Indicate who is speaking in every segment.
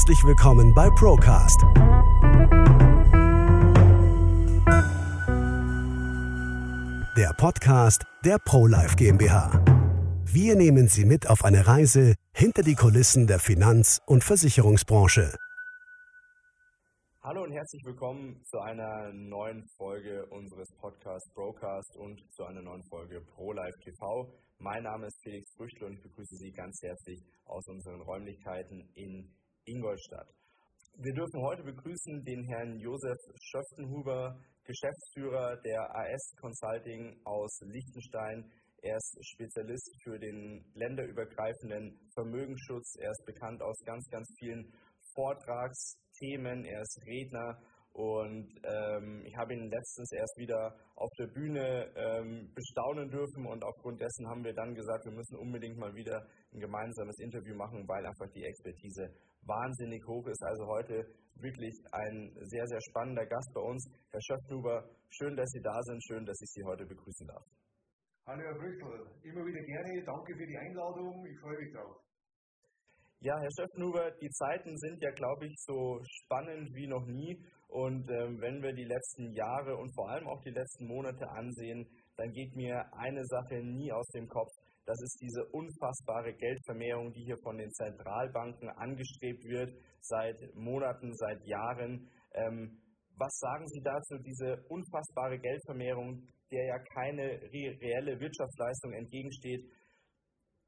Speaker 1: Herzlich willkommen bei Procast. Der Podcast der ProLife GmbH. Wir nehmen Sie mit auf eine Reise hinter die Kulissen der Finanz- und Versicherungsbranche.
Speaker 2: Hallo und herzlich willkommen zu einer neuen Folge unseres Podcasts Procast und zu einer neuen Folge ProLife TV. Mein Name ist Felix Früchtel und ich begrüße Sie ganz herzlich aus unseren Räumlichkeiten in Ingolstadt. Wir dürfen heute begrüßen den Herrn Josef Schöftenhuber, Geschäftsführer der AS Consulting aus Liechtenstein. Er ist Spezialist für den länderübergreifenden Vermögensschutz. Er ist bekannt aus ganz, ganz vielen Vortragsthemen. Er ist Redner und ähm, ich habe ihn letztens erst wieder auf der Bühne ähm, bestaunen dürfen und aufgrund dessen haben wir dann gesagt, wir müssen unbedingt mal wieder ein gemeinsames Interview machen, weil einfach die Expertise wahnsinnig hoch ist. Also heute wirklich ein sehr, sehr spannender Gast bei uns. Herr Schöpfnuber, schön, dass Sie da sind, schön, dass ich Sie heute begrüßen darf.
Speaker 3: Hallo Herr Brüssel, immer wieder gerne, danke für die Einladung, ich freue mich drauf.
Speaker 2: Ja, Herr Schöpfnuber, die Zeiten sind ja, glaube ich, so spannend wie noch nie. Und ähm, wenn wir die letzten Jahre und vor allem auch die letzten Monate ansehen, dann geht mir eine Sache nie aus dem Kopf. Das ist diese unfassbare Geldvermehrung, die hier von den Zentralbanken angestrebt wird, seit Monaten, seit Jahren. Ähm, was sagen Sie dazu, diese unfassbare Geldvermehrung, der ja keine reelle Wirtschaftsleistung entgegensteht?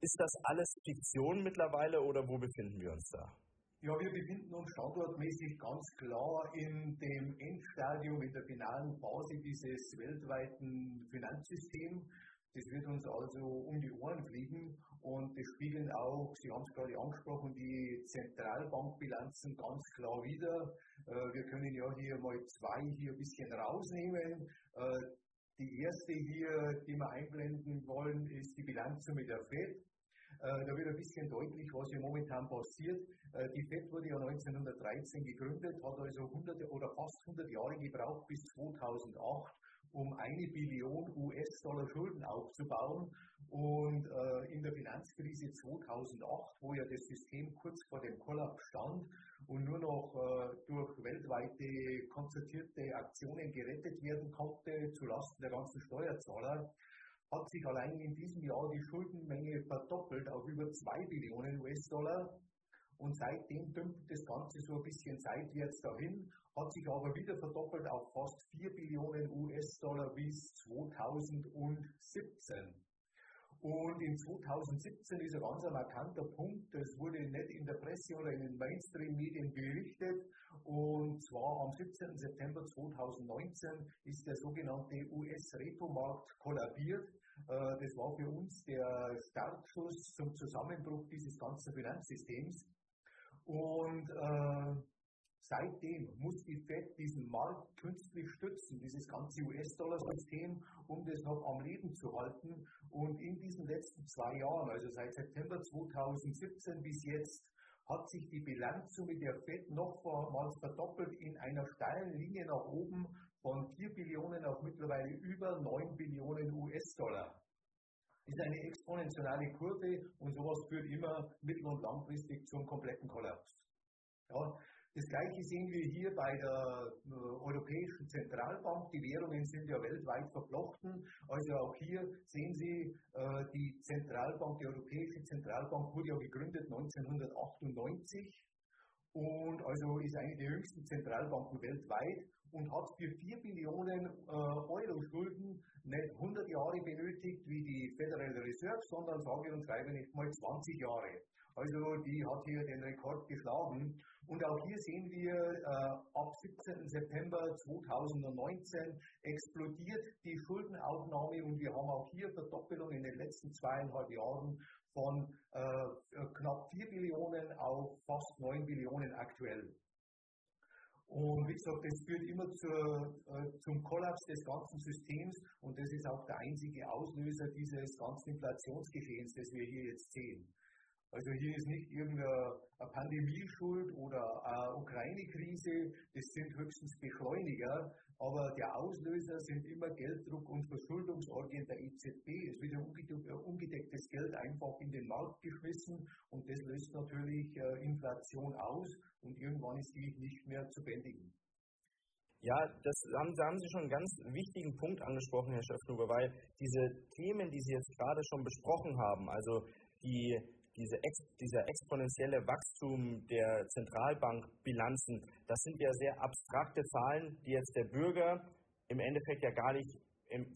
Speaker 2: Ist das alles Fiktion mittlerweile oder wo befinden wir uns da?
Speaker 3: Ja, wir befinden uns standortmäßig ganz klar in dem Endstadium, in der finalen Phase dieses weltweiten Finanzsystems. Das wird uns also um die Ohren fliegen und das spiegeln auch, Sie haben es gerade angesprochen, die Zentralbankbilanzen ganz klar wieder. Äh, wir können ja hier mal zwei hier ein bisschen rausnehmen. Äh, die erste hier, die wir einblenden wollen, ist die Bilanzsumme der FED. Äh, da wird ein bisschen deutlich, was hier momentan passiert. Äh, die FED wurde ja 1913 gegründet, hat also hunderte oder fast 100 Jahre gebraucht bis 2008, um eine Billion US-Dollar Schulden aufzubauen. Und äh, in der Finanzkrise 2008, wo ja das System kurz vor dem Kollaps stand und nur noch äh, durch weltweite konzertierte Aktionen gerettet werden konnte, zulasten der ganzen Steuerzahler, hat sich allein in diesem Jahr die Schuldenmenge verdoppelt auf über 2 Billionen US-Dollar. Und seitdem dümpelt das Ganze so ein bisschen seitwärts dahin, hat sich aber wieder verdoppelt auf fast 4 Billionen US-Dollar bis 2017. Und in 2017 ist ein ganz markanter Punkt, das wurde nicht in der Presse oder in den Mainstream-Medien berichtet. Und zwar am 17. September 2019 ist der sogenannte US-Repo-Markt kollabiert. Äh, das war für uns der Startschuss zum Zusammenbruch dieses ganzen Finanzsystems. Und äh, seitdem muss die Fed diesen Markt künstlich stützen, dieses ganze US-Dollar-System, um das noch am Leben zu halten. Und in diesen letzten zwei Jahren, also seit September 2017 bis jetzt, hat sich die Bilanzsumme der FED nochmals verdoppelt in einer steilen Linie nach oben von 4 Billionen auf mittlerweile über 9 Billionen US-Dollar. Ist eine exponentielle Kurve und sowas führt immer mittel- und langfristig zum kompletten Kollaps. Ja, das gleiche sehen wir hier bei der äh, Europäischen Zentralbank. Die Währungen sind ja weltweit verflochten. Also auch hier sehen Sie, äh, die Zentralbank, die Europäische Zentralbank wurde ja gegründet 1998 und also ist eine der jüngsten Zentralbanken weltweit und hat für 4 Billionen äh, Euro Schulden nicht 100 Jahre benötigt wie die Federal Reserve, sondern sage und schreibe nicht mal 20 Jahre. Also die hat hier den Rekord geschlagen. Und auch hier sehen wir, äh, ab 17. September 2019 explodiert die Schuldenaufnahme und wir haben auch hier Verdoppelung in den letzten zweieinhalb Jahren von äh, knapp 4 Billionen auf fast 9 Billionen aktuell. Und wie gesagt, das führt immer zur, äh, zum Kollaps des ganzen Systems. Und das ist auch der einzige Auslöser dieses ganzen Inflationsgeschehens, das wir hier jetzt sehen. Also hier ist nicht irgendeine Pandemie schuld oder eine Ukraine-Krise, das sind höchstens Beschleuniger, aber der Auslöser sind immer Gelddruck und Verschuldungsorgien der EZB. Es wird ja ungedecktes Geld einfach in den Markt geschmissen und das löst natürlich äh, Inflation aus und irgendwann ist die nicht mehr zu bändigen.
Speaker 2: Ja, das haben, da haben Sie schon einen ganz wichtigen Punkt angesprochen, Herr Schöpfnuber, weil diese Themen, die Sie jetzt gerade schon besprochen haben, also die diese ex, dieser exponentielle Wachstum der Zentralbankbilanzen, das sind ja sehr abstrakte Zahlen, die jetzt der Bürger im Endeffekt ja gar nicht,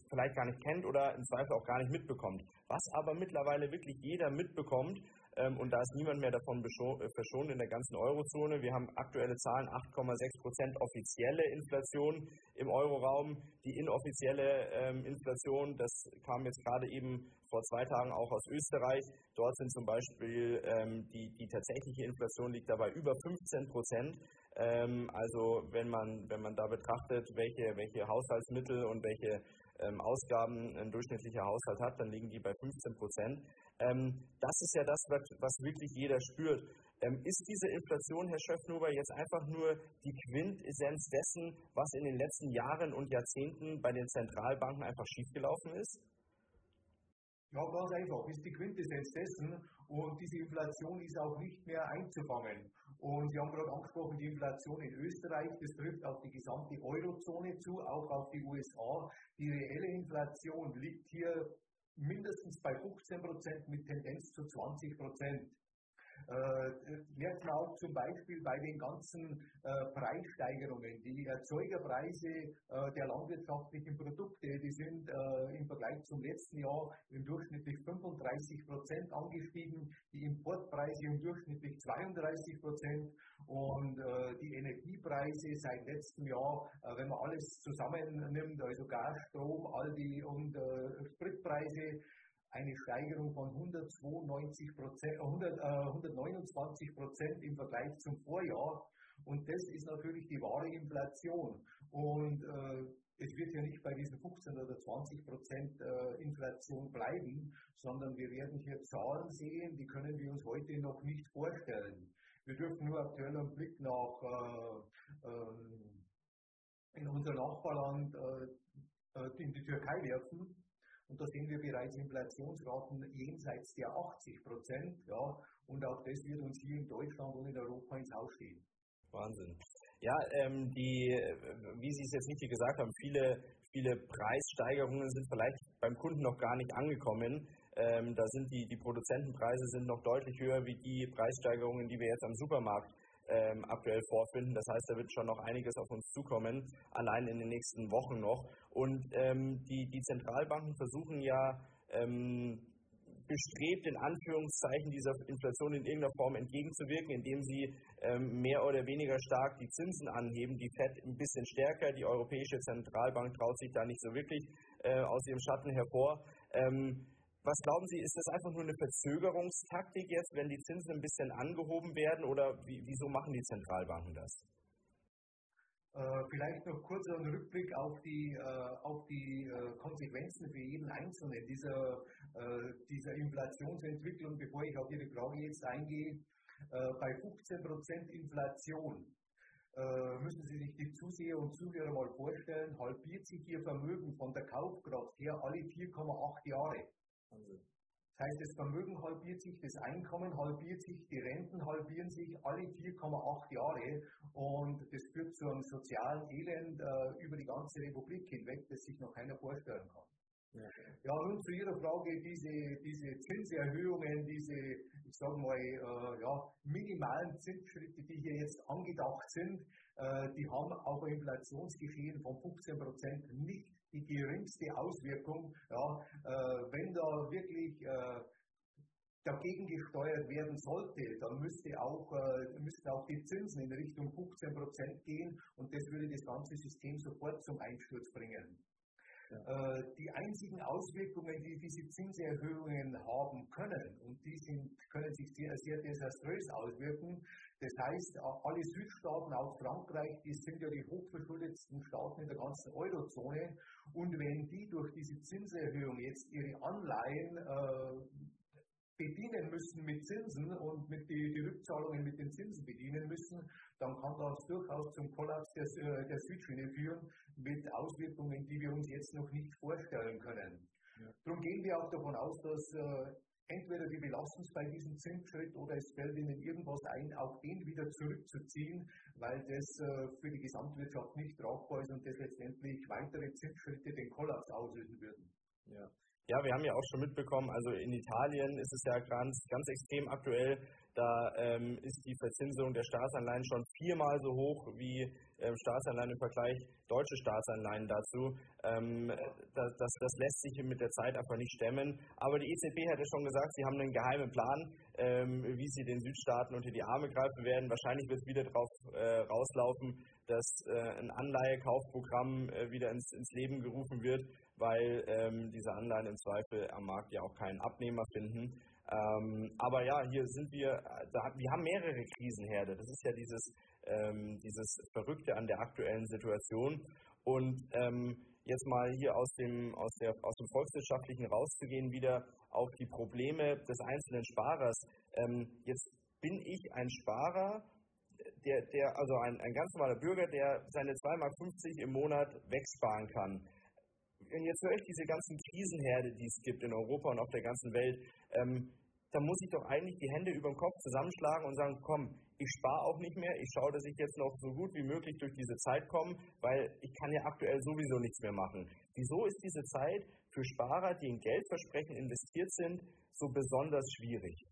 Speaker 2: vielleicht gar nicht kennt oder im Zweifel auch gar nicht mitbekommt. Was aber mittlerweile wirklich jeder mitbekommt, ähm, und da ist niemand mehr davon äh, verschont in der ganzen Eurozone. Wir haben aktuelle Zahlen, 8,6 Prozent offizielle Inflation im Euroraum. Die inoffizielle ähm, Inflation, das kam jetzt gerade eben vor zwei Tagen auch aus Österreich. Dort sind zum Beispiel ähm, die, die tatsächliche Inflation liegt dabei über 15 Prozent. also wenn man, wenn man da betrachtet, welche, welche Haushaltsmittel und welche ähm, Ausgaben ein durchschnittlicher Haushalt hat, dann liegen die bei 15 Prozent. Ähm, das ist ja das, was wirklich jeder spürt. Ähm, ist diese Inflation, Herr Schöffnuber, jetzt einfach nur die Quintessenz dessen, was in den letzten Jahren und Jahrzehnten bei den Zentralbanken einfach schiefgelaufen ist?
Speaker 3: Ja, ganz einfach, ist die Quintessenz dessen und diese Inflation ist auch nicht mehr einzufangen. Und Sie haben gerade angesprochen, die Inflation in Österreich, das trifft auf die gesamte Eurozone zu, auch auf die USA. Die reelle Inflation liegt hier mindestens bei 15 Prozent mit Tendenz zu 20 Prozent. Äh, merkt man auch zum Beispiel bei den ganzen äh, Preissteigerungen. Die Erzeugerpreise äh, der landwirtschaftlichen Produkte, die sind äh, im Vergleich zum letzten Jahr im durchschnittlich 35 Prozent angestiegen, die Importpreise im durchschnittlich 32 Prozent und äh, die Energiepreise seit letztem Jahr, äh, wenn man alles zusammennimmt, also Gas, Strom, Aldi und Spritpreise, eine Steigerung von 192 Prozent, 100, äh, 129 Prozent im Vergleich zum Vorjahr. Und das ist natürlich die wahre Inflation. Und äh, es wird ja nicht bei diesen 15 oder 20 Prozent äh, Inflation bleiben, sondern wir werden hier Zahlen sehen, die können wir uns heute noch nicht vorstellen. Wir dürfen nur aktuell einen Blick nach äh, ähm, in unser Nachbarland, äh, äh, in die Türkei werfen. Und da sehen wir bereits Inflationsraten jenseits der 80 Prozent. Ja, und auch das wird uns hier in Deutschland und in Europa ins Haus stehen.
Speaker 2: Wahnsinn. Ja, ähm, die, wie Sie es jetzt richtig gesagt haben, viele, viele Preissteigerungen sind vielleicht beim Kunden noch gar nicht angekommen. Ähm, da sind die, die Produzentenpreise sind noch deutlich höher wie die Preissteigerungen, die wir jetzt am Supermarkt ähm, aktuell vorfinden. Das heißt, da wird schon noch einiges auf uns zukommen, allein in den nächsten Wochen noch. Und ähm, die, die Zentralbanken versuchen ja ähm, bestrebt, in Anführungszeichen dieser Inflation in irgendeiner Form entgegenzuwirken, indem sie ähm, mehr oder weniger stark die Zinsen anheben. Die FED ein bisschen stärker, die Europäische Zentralbank traut sich da nicht so wirklich äh, aus ihrem Schatten hervor. Ähm, was glauben Sie, ist das einfach nur eine Verzögerungstaktik jetzt, wenn die Zinsen ein bisschen angehoben werden oder wie, wieso machen die Zentralbanken das?
Speaker 3: Äh, vielleicht noch kurz ein Rückblick auf die, äh, auf die äh, Konsequenzen für jeden Einzelnen dieser, dieser Inflationsentwicklung, bevor ich auf Ihre Frage jetzt eingehe. Bei 15% Inflation müssen Sie sich die Zuseher und Zuhörer mal vorstellen, halbiert sich Ihr Vermögen von der Kaufkraft her alle 4,8 Jahre. Das heißt, das Vermögen halbiert sich, das Einkommen halbiert sich, die Renten halbieren sich alle 4,8 Jahre und das führt zu einem sozialen Elend äh, über die ganze Republik hinweg, das sich noch keiner vorstellen kann. Ja, nun zu Ihrer Frage, diese, diese Zinserhöhungen, diese, ich sage mal, äh, ja, minimalen Zinsschritte, die hier jetzt angedacht sind, äh, die haben auf ein Inflationsgeschehen von 15 Prozent nicht die geringste Auswirkung. Ja, äh, wenn da wirklich äh, dagegen gesteuert werden sollte, dann müsste auch, äh, müssten auch die Zinsen in Richtung 15 Prozent gehen und das würde das ganze System sofort zum Einsturz bringen. Ja. Äh, die einzigen Auswirkungen, die diese Zinserhöhungen haben können, und die sind, können sich sehr, sehr desaströs auswirken, das heißt, alle Südstaaten, auch Frankreich, die sind ja die hochverschuldetsten Staaten in der ganzen Eurozone. Und wenn die durch diese Zinserhöhung jetzt ihre Anleihen äh, bedienen müssen mit Zinsen und mit die, die Rückzahlungen mit den Zinsen bedienen müssen, dann kann das durchaus zum Kollaps der, äh, der Südschiene führen mit Auswirkungen, die wir uns jetzt noch nicht vorstellen können. Ja. Darum gehen wir auch davon aus, dass äh, entweder die belassen es bei diesem Zinsschritt oder es fällt ihnen irgendwas ein, auch den wieder zurückzuziehen, weil das äh, für die Gesamtwirtschaft nicht tragbar ist und das letztendlich weitere Zinsschritte den Kollaps auslösen würden.
Speaker 2: Ja. Ja, wir haben ja auch schon mitbekommen, also in Italien ist es ja ganz, ganz extrem aktuell. Da ähm, ist die Verzinsung der Staatsanleihen schon viermal so hoch wie ähm, Staatsanleihen im Vergleich deutsche Staatsanleihen dazu. Ähm, das, das, das, lässt sich mit der Zeit einfach nicht stemmen. Aber die EZB hat ja schon gesagt, sie haben einen geheimen Plan, ähm, wie sie den Südstaaten unter die Arme greifen werden. Wahrscheinlich wird es wieder darauf äh, rauslaufen, dass äh, ein Anleihekaufprogramm äh, wieder ins, ins, Leben gerufen wird, weil ähm, diese Anleihen im Zweifel am Markt ja auch keinen Abnehmer finden. Ähm, aber ja, hier sind wir, da, wir haben mehrere Krisenherde. Das ist ja dieses, ähm, dieses Verrückte an der aktuellen Situation. Und ähm, jetzt mal hier aus dem, aus, der, aus dem Volkswirtschaftlichen rauszugehen, wieder auf die Probleme des einzelnen Sparers. Ähm, jetzt bin ich ein Sparer, der, der, also ein, ein ganz normaler Bürger, der seine 2,50 Mark im Monat wegsparen kann. Und jetzt höre ich diese ganzen Krisenherde, die es gibt in Europa und auf der ganzen Welt. Ähm, da muss ich doch eigentlich die Hände über den Kopf zusammenschlagen und sagen, komm, ich spare auch nicht mehr, ich schaue, dass ich jetzt noch so gut wie möglich durch diese Zeit komme, weil ich kann ja aktuell sowieso nichts mehr machen. Wieso ist diese Zeit für Sparer, die in Geldversprechen investiert sind, so besonders schwierig?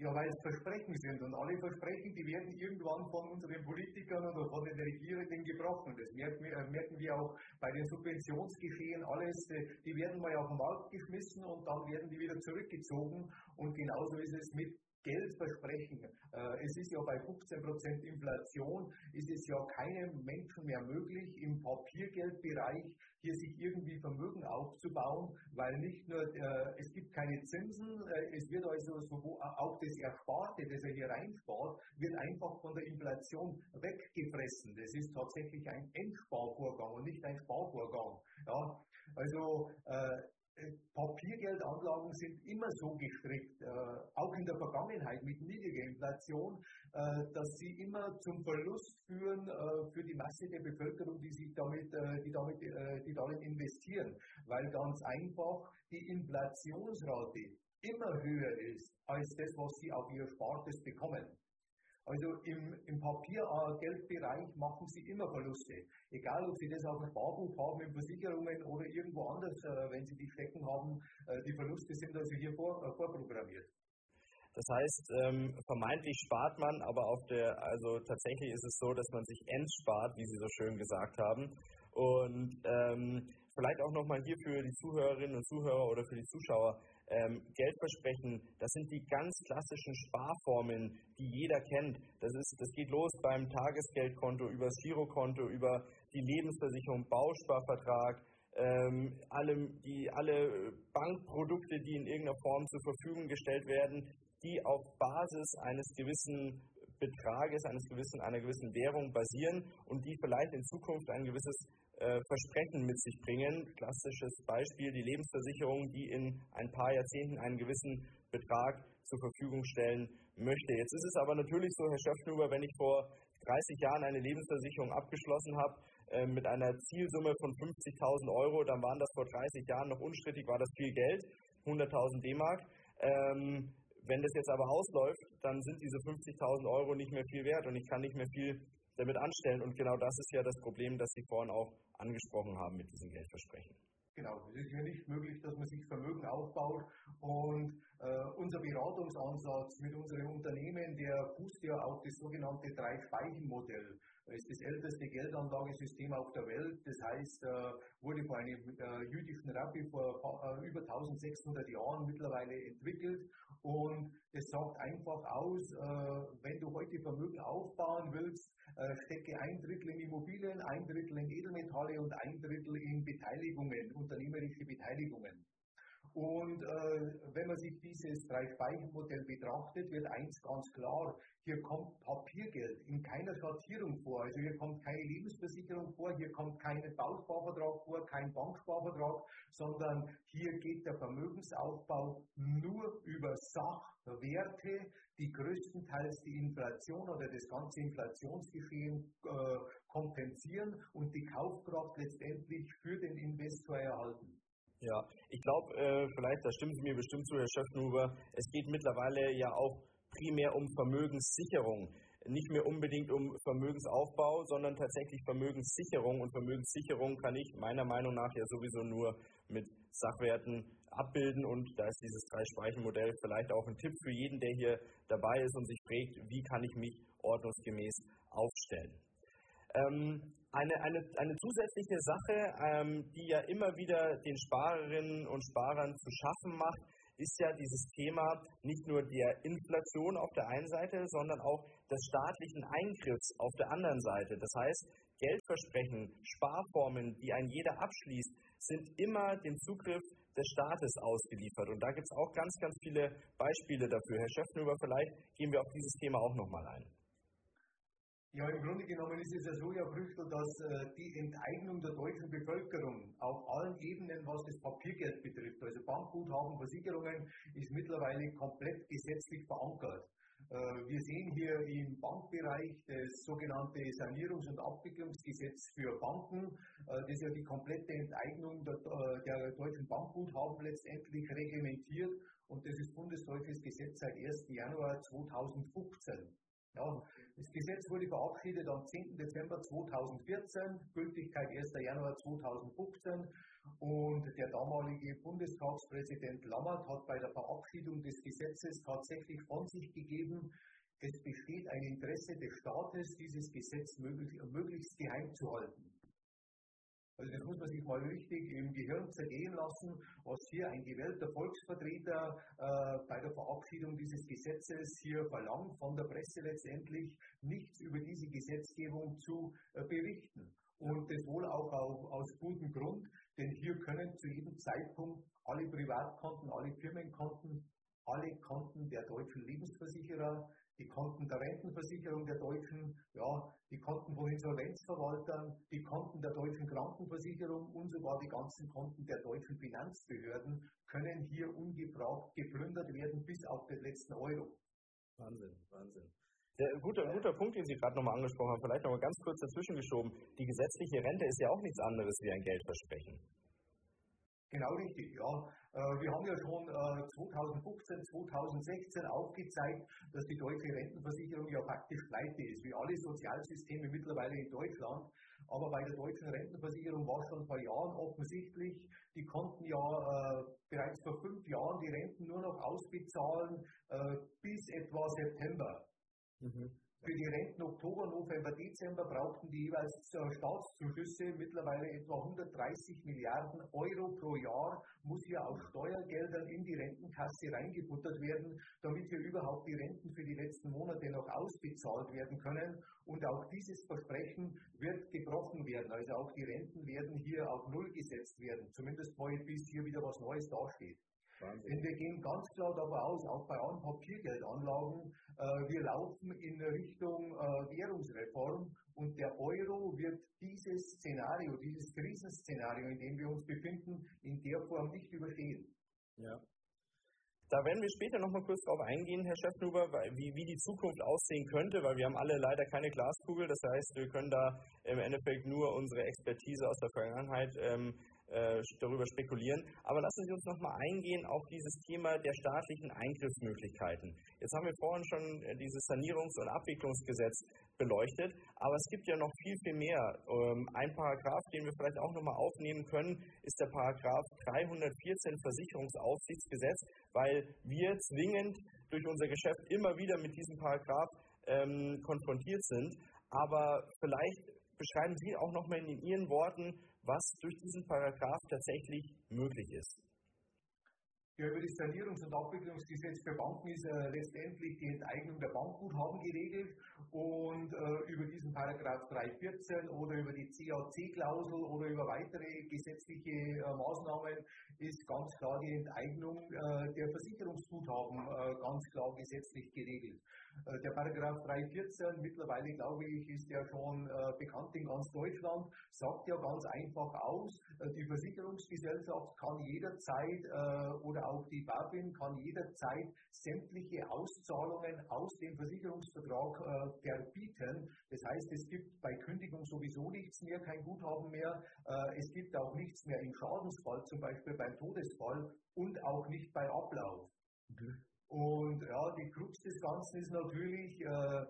Speaker 3: Ja, weil es Versprechen sind und alle Versprechen, die werden irgendwann von unseren Politikern oder von den Regierenden gebrochen. Das merken wir, äh, merken wir auch bei den Subventionsgeschehen. Alles, äh, die werden mal auf den Markt geschmissen und dann werden die wieder zurückgezogen. Und genauso ist es mit Geldversprechen. Äh, es ist ja bei 15% Inflation, ist es ja keinem Menschen mehr möglich, im Papiergeldbereich hier sich irgendwie Vermögen aufzubauen, weil nicht nur, äh, es gibt keine Zinsen, äh, es wird also so, auch das Ersparte, das er hier reinspart, wird einfach von der Inflation weggefressen. Das ist tatsächlich ein Endsparvorgang und nicht ein Sparvorgang. Ja, also Papiergeldanlagen sind immer so gestrickt, äh, auch in der Vergangenheit mit niedriger Inflation, äh, dass sie immer zum Verlust führen äh, für die Masse der Bevölkerung, die sich damit, die damit, die darin investieren, weil ganz einfach die Inflationsrate immer höher ist als das, was sie auf ihr Spartes bekommen. Also im, im Papiergeldbereich machen Sie immer Verluste. Egal, ob Sie das auf dem Sparbuch haben, in Versicherungen oder irgendwo anders, äh, wenn Sie die stecken haben, äh, die Verluste sind also hier vor, äh, vorprogrammiert.
Speaker 2: Das heißt, ähm, vermeintlich spart man, aber auf der, also tatsächlich ist es so, dass man sich entspart, wie Sie so schön gesagt haben. Und ähm, vielleicht auch nochmal hier für die Zuhörerinnen und Zuhörer oder für die Zuschauer ähm, Geldversprechen, das sind die ganz klassischen Sparformeln, die jeder kennt. Das, ist, das geht los beim Tagesgeldkonto, über das Girokonto, über die Lebensversicherung, Bausparvertrag, ähm, alle, die, alle Bankprodukte, die in irgendeiner Form zur Verfügung gestellt werden, die auf Basis eines gewissen Betrages, eines gewissen, einer gewissen Währung basieren und die vielleicht in Zukunft ein gewisses Versprechen mit sich bringen. Klassisches Beispiel die Lebensversicherung, die in ein paar Jahrzehnten einen gewissen Betrag zur Verfügung stellen möchte. Jetzt ist es aber natürlich so, Herr Schöpfnuber, wenn ich vor 30 Jahren eine Lebensversicherung abgeschlossen habe äh, mit einer Zielsumme von 50.000 Euro, dann waren das vor 30 Jahren noch unstrittig, war das viel Geld, 100.000 D-Mark. Ähm, wenn das jetzt aber ausläuft, dann sind diese 50.000 Euro nicht mehr viel wert und ich kann nicht mehr viel damit anstellen. Und genau das ist ja das Problem, das Sie vorhin auch angesprochen haben mit diesem Geldversprechen.
Speaker 3: Genau, es ist ja nicht möglich, dass man sich Vermögen aufbaut und äh, unser Beratungsansatz mit unserem Unternehmen, der fußt ja auf das sogenannte Drei-Speichen-Modell. Das ist das älteste Geldanlagesystem auf der Welt. Das heißt, äh, wurde von einem äh, jüdischen Rabbi vor äh, über 1600 Jahren mittlerweile entwickelt. Und das sagt einfach aus, äh, wenn du heute Vermögen aufbauen willst, stecke ein Drittel in Immobilien, ein Drittel in Edelmetalle und ein Drittel in Beteiligungen, unternehmerische Beteiligungen. Und äh, wenn man sich dieses Drei-Speichen-Modell betrachtet, wird eins ganz klar, hier kommt Papiergeld in keiner Schattierung vor. Also hier kommt keine Lebensversicherung vor, hier kommt kein Bausparvertrag vor, kein Banksparvertrag, sondern hier geht der Vermögensaufbau nur über Sachwerte, die größtenteils die Inflation oder das ganze Inflationsgeschehen äh, kompensieren und die Kaufkraft letztendlich für den Investor erhalten.
Speaker 2: Ja, ich glaube, äh, vielleicht, da stimmen Sie mir bestimmt zu, Herr Schöffnuber, es geht mittlerweile ja auch primär um Vermögenssicherung. Nicht mehr unbedingt um Vermögensaufbau, sondern tatsächlich Vermögenssicherung. Und Vermögenssicherung kann ich meiner Meinung nach ja sowieso nur mit Sachwerten abbilden. Und da ist dieses Drei-Speichen-Modell vielleicht auch ein Tipp für jeden, der hier dabei ist und sich fragt, wie kann ich mich ordnungsgemäß aufstellen. Ähm, eine, eine, eine zusätzliche Sache, ähm, die ja immer wieder den Sparerinnen und Sparern zu schaffen macht, ist ja dieses Thema nicht nur der Inflation auf der einen Seite, sondern auch des staatlichen Eingriffs auf der anderen Seite. Das heißt, Geldversprechen, Sparformen, die ein jeder abschließt, sind immer dem Zugriff des Staates ausgeliefert. Und da gibt es auch ganz, ganz viele Beispiele dafür. Herr Schöffnüber, vielleicht gehen wir auf dieses Thema auch nochmal ein.
Speaker 3: Ja, im Grunde genommen ist es ja so, Herr Brüchtel, dass äh, die Enteignung der deutschen Bevölkerung auf allen Ebenen, was das Papiergeld betrifft, also Bankguthaben, Versicherungen, ist mittlerweile komplett gesetzlich verankert. Äh, wir sehen hier im Bankbereich das sogenannte Sanierungs- und Abwicklungsgesetz für Banken, äh, das ja die komplette Enteignung der, äh, der deutschen Bankguthaben letztendlich reglementiert und das ist bundesdeutsches Gesetz seit 1. Januar 2015. Ja, das Gesetz wurde verabschiedet am 10. Dezember 2014, Gültigkeit 1. Januar 2015 und der damalige Bundestagspräsident Lammert hat bei der Verabschiedung des Gesetzes tatsächlich von sich gegeben, es besteht ein Interesse des Staates, dieses Gesetz möglichst geheim zu halten. Also das muss man sich mal richtig im Gehirn zergehen lassen, was hier ein gewählter Volksvertreter äh, bei der Verabschiedung dieses Gesetzes hier verlangt, von der Presse letztendlich nichts über diese Gesetzgebung zu äh, berichten. Und das wohl auch auf, aus gutem Grund, denn hier können zu jedem Zeitpunkt alle Privatkonten, alle Firmenkonten, alle Konten der deutschen Lebensversicherer, die Konten der Rentenversicherung der Deutschen, ja, die Konten von Insolvenzverwaltern, die Konten der deutschen Krankenversicherung und sogar die ganzen Konten der deutschen Finanzbehörden können hier ungefragt geplündert werden bis auf den letzten Euro.
Speaker 2: Wahnsinn, Wahnsinn. Der, guter, guter Punkt, den Sie gerade nochmal angesprochen haben, vielleicht nochmal ganz kurz dazwischen geschoben. Die gesetzliche Rente ist ja auch nichts anderes wie ein Geldversprechen.
Speaker 3: Genau richtig, ja. Äh, wir haben ja schon 2015, äh, 2016 aufgezeigt, dass die deutsche Rentenversicherung ja faktisch pleite ist, wie alle Sozialsysteme mittlerweile in Deutschland. Aber bei der deutschen Rentenversicherung war schon vor Jahren offensichtlich, die konnten ja äh, bereits vor fünf Jahren die Renten nur noch ausbezahlen bis etwa September. Mhm. Für die Renten Oktober, November, Dezember brauchten die jeweils Staatszuschüsse, mittlerweile etwa 130 Milliarden Euro pro Jahr, muss hier aus Steuergeldern in die Rentenkasse reingebuttert werden, damit hier überhaupt die Renten für die letzten Monate noch ausbezahlt werden können. Und auch dieses Versprechen wird gebrochen werden. Also auch die Renten werden hier auf Null gesetzt werden, zumindest mal bis hier wieder was Neues dasteht. Wahnsinn. Denn wir gehen ganz klar davon aus, auch bei allen Papiergeldanlagen, äh, wir laufen in Richtung äh, Währungsreform und der Euro wird dieses Szenario, dieses Krisenszenario, in dem wir uns befinden, in der Form nicht überstehen.
Speaker 2: Ja. Da werden wir später nochmal kurz darauf eingehen, Herr Schäffnuber, wie, wie die Zukunft aussehen könnte, weil wir haben alle leider keine Glaskugel. Das heißt, wir können da im Endeffekt nur unsere Expertise aus der Vergangenheit ähm, äh, darüber spekulieren. Aber lassen Sie uns nochmal eingehen auf dieses Thema der staatlichen Eingriffsmöglichkeiten. Jetzt haben wir vorhin schon äh, dieses Sanierungs- und Abwicklungsgesetz beleuchtet, aber es gibt ja noch viel, viel mehr. Ähm, ein Paragraph, den wir vielleicht auch nochmal aufnehmen können, ist der Paragraph 314 Versicherungsaufsichtsgesetz, weil wir zwingend durch unser Geschäft immer wieder mit diesem Paragraph ähm, konfrontiert sind. Aber vielleicht beschreiben Sie auch nochmal in Ihren Worten, was durch diesen Paragraph tatsächlich möglich ist.
Speaker 3: Ja, über das Sanierungs- und Abwicklungsgesetz für Banken ist äh, letztendlich die Enteignung der Bankguthaben geregelt und äh, über diesen Paragraph 314 oder über die CAC-Klausel oder über weitere gesetzliche äh, Maßnahmen ist ganz klar die Enteignung äh, der Versicherungsguthaben äh, ganz klar gesetzlich geregelt. Äh, der Paragraph 314, mittlerweile glaube ich, ist ja schon bekannt in ganz Deutschland, sagt ja ganz einfach aus, die Versicherungsgesellschaft kann jederzeit oder auch die BaFin kann jederzeit sämtliche Auszahlungen aus dem Versicherungsvertrag äh, verbieten. Das heißt, es gibt bei Kündigung sowieso nichts mehr, kein Guthaben mehr. Äh, es gibt auch nichts mehr im Schadensfall, zum Beispiel beim Todesfall und auch nicht bei Ablauf. Mhm. Und ja, die Krux des Ganzen ist natürlich, äh,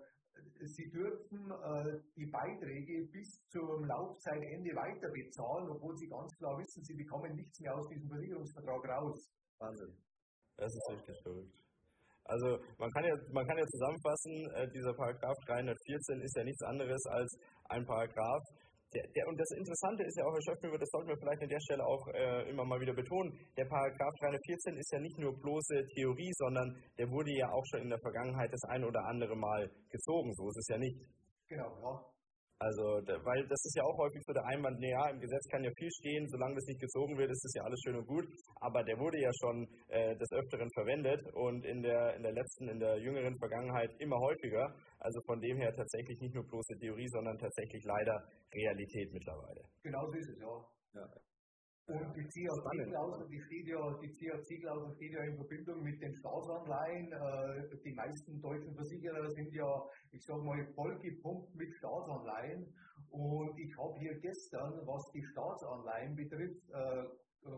Speaker 3: Sie dürfen äh, die Beiträge bis zum Laufzeitende weiter bezahlen, obwohl Sie ganz klar wissen, Sie bekommen nichts mehr aus diesem Versicherungsvertrag raus.
Speaker 2: Wahnsinn. Das ist richtig verrückt. Also man kann ja, man kann ja zusammenfassen, äh, dieser Paragraph 314 ist ja nichts anderes als ein Paragraph, der, der, und das Interessante ist ja auch, Herr Schöpfner, das sollten wir vielleicht an der Stelle auch äh, immer mal wieder betonen, der Paragraph 314 ist ja nicht nur bloße Theorie, sondern der wurde ja auch schon in der Vergangenheit das ein oder andere Mal gezogen. So ist es ja nicht.
Speaker 3: Genau, ja.
Speaker 2: Also, weil das ist ja auch häufig so der Einwand, naja, im Gesetz kann ja viel stehen, solange das nicht gezogen wird, ist das ja alles schön und gut. Aber der wurde ja schon äh, des Öfteren verwendet und in der, in der letzten, in der jüngeren Vergangenheit immer häufiger. Also von dem her tatsächlich nicht nur bloße Theorie, sondern tatsächlich leider Realität mittlerweile.
Speaker 3: Genau so ist es, ja. ja. Und die steht ja, die CAC-Klausel steht ja in Verbindung mit den Staatsanleihen. Äh, die meisten deutschen Versicherer sind ja, ich sage mal, vollgepumpt mit Staatsanleihen. Und ich habe hier gestern, was die Staatsanleihen betrifft, äh,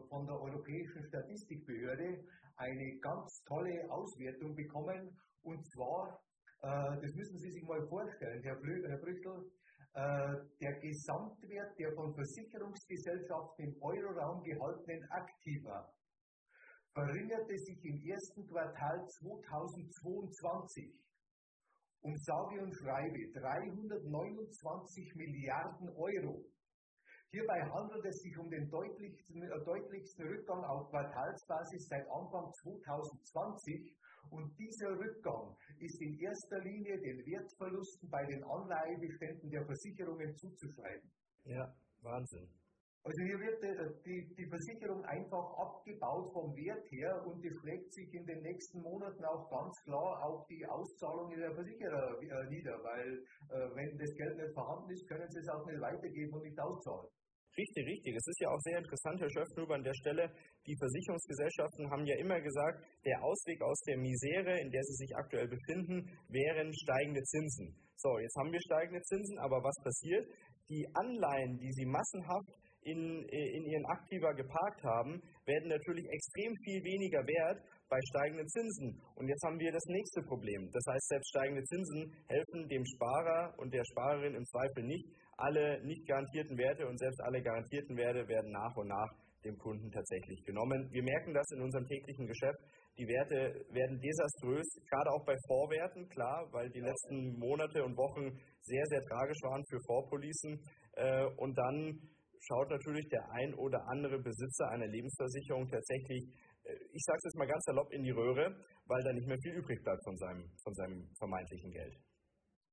Speaker 3: von der Europäischen Statistikbehörde eine ganz tolle Auswertung bekommen. Und zwar, äh, das müssen Sie sich mal vorstellen, Herr, Brüchtel, äh, der Gesamtwert der von Versicherungsgesellschaften im Euroraum gehaltenen Aktiva verringerte sich im ersten Quartal 2022 um sage und schreibe 329 Milliarden Euro. Hierbei handelt es sich um den deutlichsten, äh, deutlichsten Rückgang auf Quartalsbasis seit Anfang 2020 und dieser Rückgang ist in erster Linie den Wertverlusten bei den Anleihebeständen der Versicherungen zuzuschreiben.
Speaker 2: Ja, Wahnsinn.
Speaker 3: Also hier wird die, die Versicherung einfach abgebaut vom Wert her und das schlägt sich in den nächsten Monaten auch ganz klar auf die Auszahlungen der Versicherer äh, nieder, weil äh, wenn das Geld nicht vorhanden ist, können sie es auch nicht weitergeben und nicht auszahlen.
Speaker 2: Richtig, richtig. Es ist ja auch sehr interessant, Herr Schöpfnuber, an der Stelle. Die Versicherungsgesellschaften haben ja immer gesagt, der Ausweg aus der Misere, in der sie sich aktuell befinden, wären steigende Zinsen. So, jetzt haben wir steigende Zinsen, aber was passiert? Die Anleihen, die sie massenhaft in, in ihren Aktiva geparkt haben, werden natürlich extrem viel weniger wert bei steigenden Zinsen. Und jetzt haben wir das nächste Problem. Das heißt, selbst steigende Zinsen helfen dem Sparer und der Sparerin im Zweifel nicht, alle nicht garantierten Werte und selbst alle garantierten Werte werden nach und nach dem Kunden tatsächlich genommen. Wir merken das in unserem täglichen Geschäft. Die Werte werden desaströs, gerade auch bei Vorwerten, klar, weil die letzten Monate und Wochen sehr, sehr tragisch waren für Vorpolicen. Äh, und dann schaut natürlich der ein oder andere Besitzer einer Lebensversicherung tatsächlich, ich sage es jetzt mal ganz salopp, in die Röhre, weil da nicht mehr viel übrig bleibt von seinem, von seinem vermeintlichen Geld.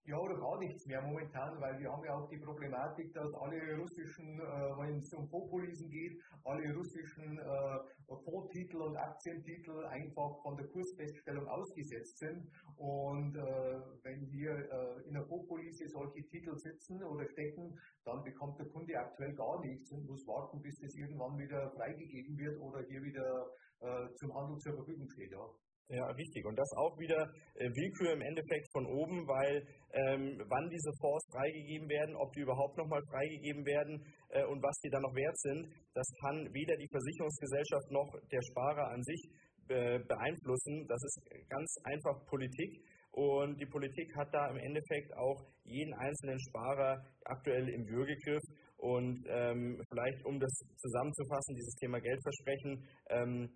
Speaker 3: Ja, oder gar nichts mehr momentan, weil wir haben ja auch die Problematik, dass alle russischen, äh, wenn es um Fondspolisen geht, alle russischen äh, Fondstitel und Aktientitel einfach von der Kursfeststellung ausgesetzt sind. Und äh, wenn hier äh, in der Fondspolise solche Titel sitzen oder stecken, dann bekommt der Kunde aktuell gar nichts und muss warten, bis das irgendwann wieder freigegeben wird oder hier wieder äh, zum Handel zur Verfügung steht. Ja.
Speaker 2: Ja, richtig. Und das auch wieder äh, Willkür im Endeffekt von oben, weil ähm, wann diese Fonds freigegeben werden, ob die überhaupt nochmal freigegeben werden äh, und was die dann noch wert sind, das kann weder die Versicherungsgesellschaft noch der Sparer an sich äh, beeinflussen. Das ist ganz einfach Politik. Und die Politik hat da im Endeffekt auch jeden einzelnen Sparer aktuell im Würgegriff. Und ähm, vielleicht, um das zusammenzufassen, dieses Thema Geldversprechen, ähm,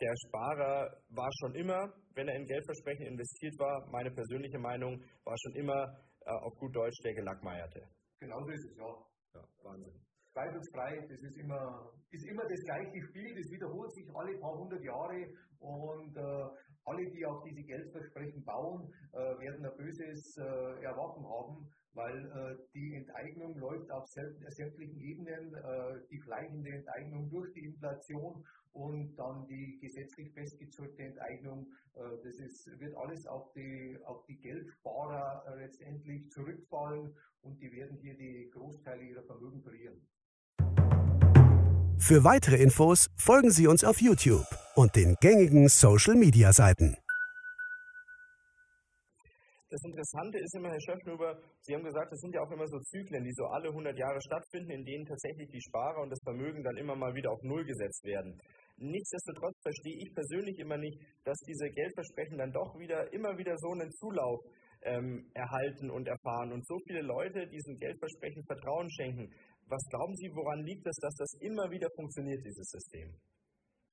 Speaker 2: der Sparer war schon immer, wenn er in Geldversprechen investiert war, meine persönliche Meinung, war schon immer äh, auf gut Deutsch der Gelackmeierte.
Speaker 3: Genau so ist es, ja.
Speaker 2: Ja, Wahnsinn.
Speaker 3: zweifelsfrei, das ist immer, ist immer das gleiche Spiel, das wiederholt sich alle paar hundert Jahre und äh, alle, die auf diese Geldversprechen bauen, äh, werden ein böses äh, Erwarten haben, weil äh, die Enteignung läuft auf sämtlichen Ebenen, äh, die schleichende Enteignung durch die Inflation und dann die gesetzlich festgezurrte Enteignung. Äh, das ist, wird alles auf die, auf die Geldsparer letztendlich zurückfallen und die werden hier die Großteile ihrer Vermögen verlieren.
Speaker 1: Für weitere Infos folgen Sie uns auf YouTube und den gängigen Social-Media-Seiten.
Speaker 2: Das Interessante ist immer, Herr Schöffnuber, Sie haben gesagt, es sind ja auch immer so Zyklen, die so alle 100 Jahre stattfinden, in denen tatsächlich die Sparer und das Vermögen dann immer mal wieder auf Null gesetzt werden. Nichtsdestotrotz verstehe ich persönlich immer nicht, dass diese Geldversprechen dann doch wieder immer wieder so einen Zulauf ähm, erhalten und erfahren und so viele Leute diesen Geldversprechen Vertrauen schenken. Was glauben Sie, woran liegt es, dass das immer wieder funktioniert, dieses System?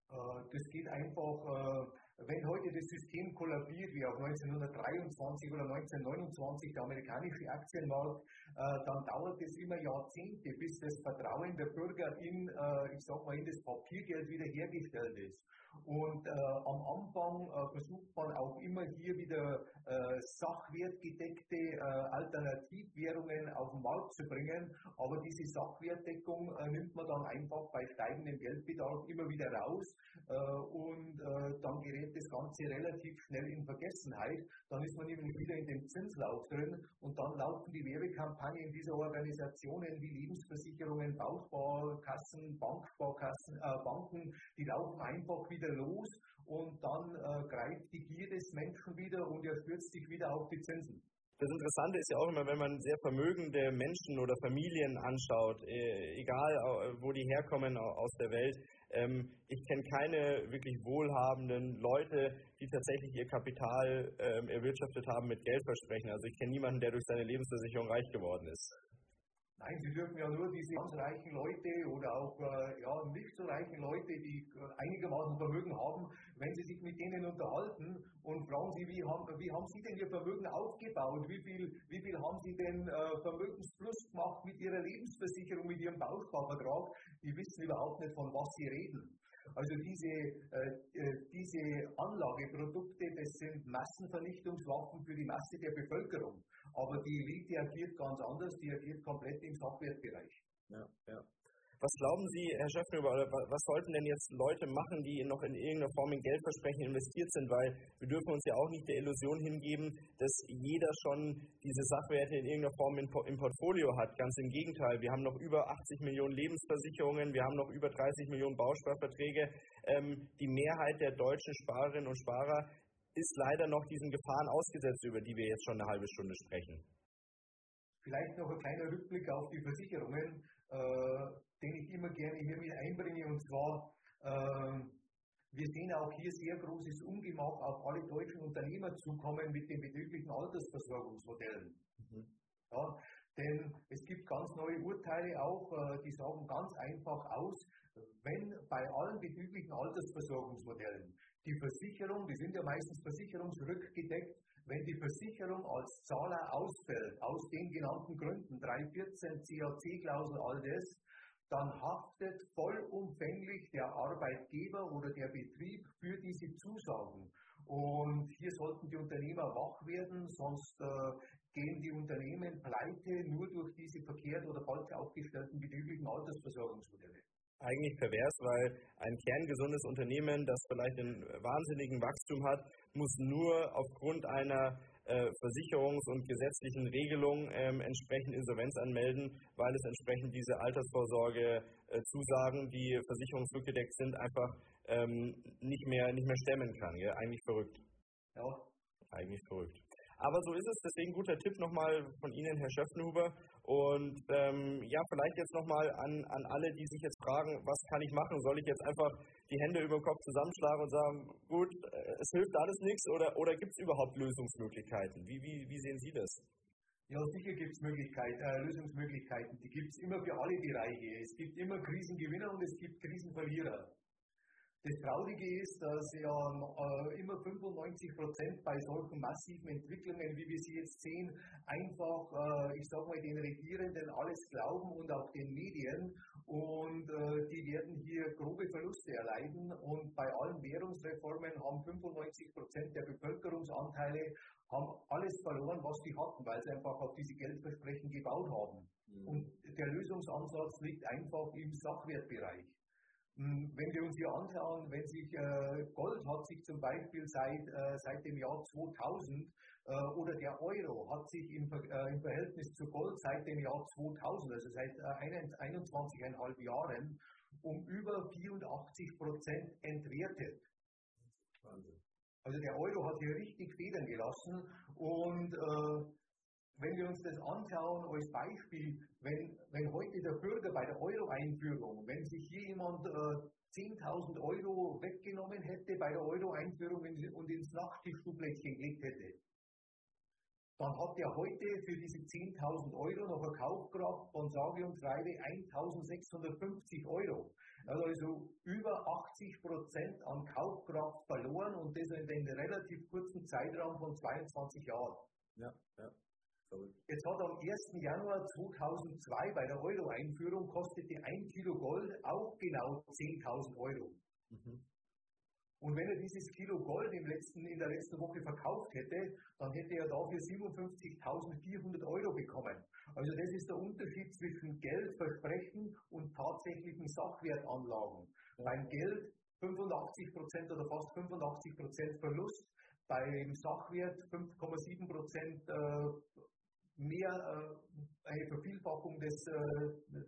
Speaker 3: Äh, das geht einfach, äh, wenn heute das System kollabiert, wie auch 1923 oder 1929 der amerikanische Aktienmarkt, äh, dann dauert es immer Jahrzehnte, bis das Vertrauen der Bürger in, ich sag mal, in das Papiergeld wiederhergestellt ist. Und äh, am Anfang äh, versucht man auch immer hier wieder äh, sachwertgedeckte äh, Alternativwährungen auf den Markt zu bringen. Aber diese Sachwertdeckung äh, nimmt man dann einfach bei steigendem Geldbedarf immer wieder raus äh, und dann gerät das Ganze relativ schnell in Vergessenheit. Dann ist man nämlich wieder in dem Zinslauf drin und dann laufen die Werbekampagnen dieser Organisationen wie Lebensversicherungen, Bausparkassen, Banksparkassen, Banken, die laufen einfach wieder wieder los und dann äh, greift die Gier des Menschen wieder und er stürzt sich wieder auf die Zinsen.
Speaker 2: Das Interessante ist ja auch immer, wenn man sehr vermögende Menschen oder Familien anschaut, äh, egal wo die herkommen aus der Welt. Ähm, ich kenne keine wirklich wohlhabenden Leute, die tatsächlich ihr Kapital ähm, erwirtschaftet haben mit Geldversprechen. Also ich kenne niemanden, der durch seine Lebensversicherung reich geworden ist.
Speaker 3: Nein, Sie dürfen ja nur diese ganz reichen Leute oder auch äh, ja, nicht so reichen Leute, die äh, einigermaßen Vermögen haben, wenn Sie sich mit denen unterhalten und fragen Sie, wie haben, wie haben Sie denn Ihr Vermögen aufgebaut? Wie viel, wie viel haben Sie denn äh, Vermögensplus gemacht mit Ihrer Lebensversicherung, mit Ihrem Bausparvertrag? Die wissen überhaupt nicht, von was Sie reden. Also diese, äh, äh, diese Anlageprodukte, das sind Massenvernichtungswaffen für die Masse der Bevölkerung. Aber die Elite agiert ganz anders, die agiert komplett im Softwarebereich.
Speaker 2: Ja, ja. Was glauben Sie, Herr Schöffner, was sollten denn jetzt Leute machen, die noch in irgendeiner Form in Geldversprechen investiert sind? Weil wir dürfen uns ja auch nicht der Illusion hingeben, dass jeder schon diese Sachwerte in irgendeiner Form im Portfolio hat. Ganz im Gegenteil. Wir haben noch über 80 Millionen Lebensversicherungen, wir haben noch über 30 Millionen Bausparverträge. Ähm, die Mehrheit der deutschen Sparerinnen und Sparer ist leider noch diesen Gefahren ausgesetzt, über die wir jetzt schon eine halbe Stunde sprechen.
Speaker 3: Vielleicht noch ein kleiner Rückblick auf die Versicherungen, äh, den ich immer gerne hier mit einbringe. Und zwar, äh, wir sehen auch hier sehr großes Ungemach auf alle deutschen Unternehmer zukommen mit den betrieblichen Altersversorgungsmodellen. Mhm. Ja, denn es gibt ganz neue Urteile auch, äh, die sagen ganz einfach aus, wenn bei allen betrieblichen Altersversorgungsmodellen die Versicherung, die sind ja meistens versicherungsrückgedeckt, wenn die Versicherung als Zahler ausfällt, aus den genannten Gründen, 314, CAC-Klausel, all das, dann haftet vollumfänglich der Arbeitgeber oder der Betrieb für diese Zusagen. Und hier sollten die Unternehmer wach werden, sonst äh, gehen die Unternehmen pleite nur durch diese verkehrt oder falsch aufgestellten betrieblichen Altersversorgungsmodelle
Speaker 2: eigentlich pervers, weil ein kerngesundes Unternehmen, das vielleicht einen wahnsinnigen Wachstum hat, muss nur aufgrund einer äh, Versicherungs- und gesetzlichen Regelung ähm, entsprechend Insolvenz anmelden, weil es entsprechend diese Altersvorsorge-Zusagen, äh, die versicherungsrückgedeckt sind, einfach ähm, nicht, mehr, nicht mehr stemmen kann. Gell? Eigentlich verrückt.
Speaker 3: Ja.
Speaker 2: Eigentlich verrückt. Aber so ist es, deswegen guter Tipp nochmal von Ihnen, Herr Schöffenhuber. Und ähm, ja, vielleicht jetzt nochmal an, an alle, die sich jetzt fragen, was kann ich machen? Soll ich jetzt einfach die Hände über den Kopf zusammenschlagen und sagen, gut, äh, es hilft alles nichts oder, oder gibt es überhaupt Lösungsmöglichkeiten? Wie, wie, wie sehen Sie das?
Speaker 3: Ja, sicher gibt es Möglichkeiten, äh, Lösungsmöglichkeiten. Die gibt es immer für alle Bereiche. Es gibt immer Krisengewinner und es gibt Krisenverlierer. Das Traurige ist, dass ja äh, immer 95 Prozent bei solchen massiven Entwicklungen, wie wir sie jetzt sehen, einfach, äh, ich sage mal, den Regierenden alles glauben und auch den Medien. Und äh, die werden hier grobe Verluste erleiden. Und bei allen Währungsreformen haben 95 Prozent der Bevölkerungsanteile haben alles verloren, was sie hatten, weil sie einfach auf diese Geldversprechen gebaut haben. Mhm. Und der Lösungsansatz liegt einfach im Sachwertbereich. Hm, wenn wir uns hier anschauen, wenn sich äh, Gold hat sich zum Beispiel seit, äh, seit dem Jahr 2000 äh, oder der Euro hat sich im, im, Verhältnis zu Gold seit dem Jahr 2000, also seit 21,5 Jahren, um über 84 Prozent entwertet. Also der Euro hat hier richtig Federn gelassen und wenn wir uns das anschauen als Beispiel, wenn, wenn heute der Bürger bei der Euro-Einführung, wenn sich hier jemand äh, 10.000 Euro weggenommen hätte bei der Euro-Einführung und ins Nachttischschuhblättchen gelegt hätte, dann hat er heute für diese 10.000 Euro noch eine Kaufkraft von sage und schreibe 1.650 Euro. Also über 80 Prozent an Kaufkraft verloren und das in einem relativ kurzen Zeitraum von 22 Jahren. Ja, ja. Jetzt hat am 1. Januar 2002 bei der Euro-Einführung kostete ein Kilo Gold auch genau 10.000 Euro. Mhm. Und wenn er dieses Kilo Gold im letzten, in der letzten Woche verkauft hätte, dann hätte er dafür 57.400 Euro bekommen. Also das ist der Unterschied zwischen Geldversprechen und tatsächlichen Sachwertanlagen. Beim Geld 85% oder fast 85% Verlust, beim Sachwert 5,7% mehr äh, eine Vervielfachung des, äh,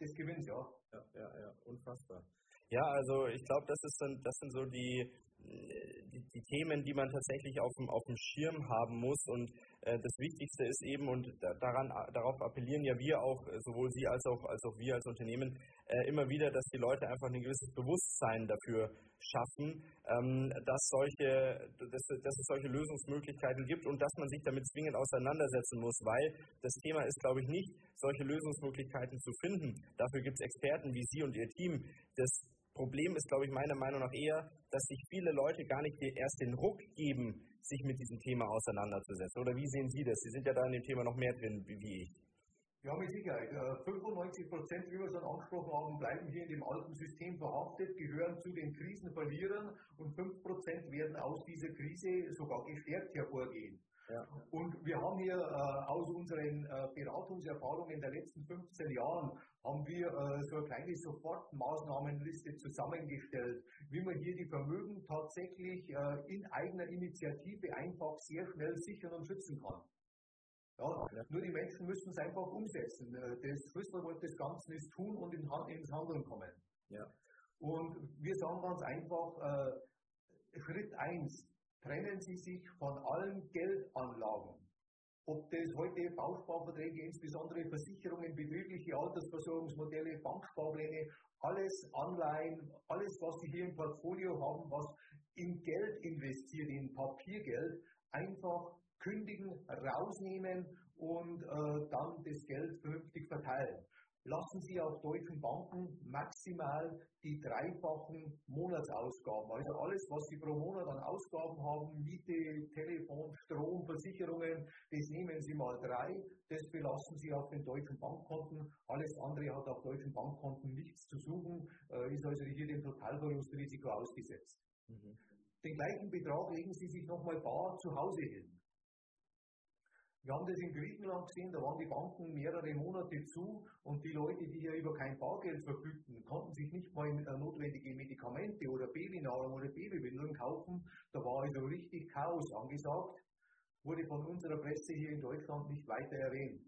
Speaker 3: des Gewinns, ja.
Speaker 2: Ja, ja, ja, unfassbar. Ja, also ich glaube, das, das sind so die, die, die, Themen, die man tatsächlich auf dem, auf dem Schirm haben muss. Und äh, das Wichtigste ist eben, und daran, darauf appellieren ja wir auch, äh, sowohl Sie als auch, als auch wir als Unternehmen, äh, immer wieder, dass die Leute einfach ein gewisses Bewusstsein dafür schaffen, ähm, dass, solche, dass, dass es solche Lösungsmöglichkeiten gibt und dass man sich damit zwingend auseinandersetzen muss, weil das Thema ist, glaube ich, nicht, solche Lösungsmöglichkeiten zu finden. Dafür gibt es Experten wie Sie und Ihr Team. Das Problem ist, glaube ich, meiner Meinung nach eher, dass sich viele Leute gar nicht erst den Ruck geben, sich mit diesem Thema auseinanderzusetzen. Oder wie sehen Sie das? Sie sind ja da in dem Thema noch mehr drin wie ich.
Speaker 3: Ja, mit Sicherheit. 95 äh, Prozent, wie wir dann angesprochen haben, bleiben hier in dem alten System verhaftet, gehören zu den Krisenverlierern und 5 Prozent werden aus dieser Krise sogar gestärkt hervorgehen. Ja. Und wir haben hier äh, aus unseren äh, Beratungserfahrungen der letzten 15 Jahren haben wir äh, so eine kleine Sofortmaßnahmenliste zusammengestellt, wie man hier die Vermögen tatsächlich äh, in eigener Initiative einfach sehr schnell sichern und schützen kann. Ja. Nur die Menschen müssen es einfach umsetzen. Äh, das Schlüsselwort des Ganzen ist tun und in, ins Handeln kommen. Ja. Und wir sagen ganz einfach, äh, Schritt 1, trennen Sie sich von allen Geldanlagen. Ob das heute Bausparverträge, insbesondere Versicherungen, betriebliche Altersversorgungsmodelle, Banksparpläne, alles Anleihen, alles, was Sie hier im Portfolio haben, was in Geld investiert, in Papiergeld, einfach kündigen, rausnehmen und äh, dann das Geld vernünftig verteilen lassen Sie auf deutschen Banken maximal die dreifachen Monatsausgaben. Also alles, was Sie pro Monat an Ausgaben haben, Miete, Telefon, Strom, Versicherungen, das nehmen Sie mal drei, das belassen Sie auf den deutschen Bankkonten. Alles andere hat auf deutschen Bankkonten nichts zu suchen, äh, ist also hier dem Totalverlustrisiko ausgesetzt. Mhm. Den gleichen Betrag legen Sie sich nochmal bar zu Hause hin. Wir haben das in Griechenland gesehen, da waren die Banken mehrere Monate zu und die Leute, die hier über kein Bargeld verfügten, konnten sich nicht mal äh, notwendige Medikamente oder Babynahrung oder Babywindeln kaufen. Da war also richtig Chaos angesagt, wurde von unserer Presse hier in Deutschland nicht weiter erwähnt.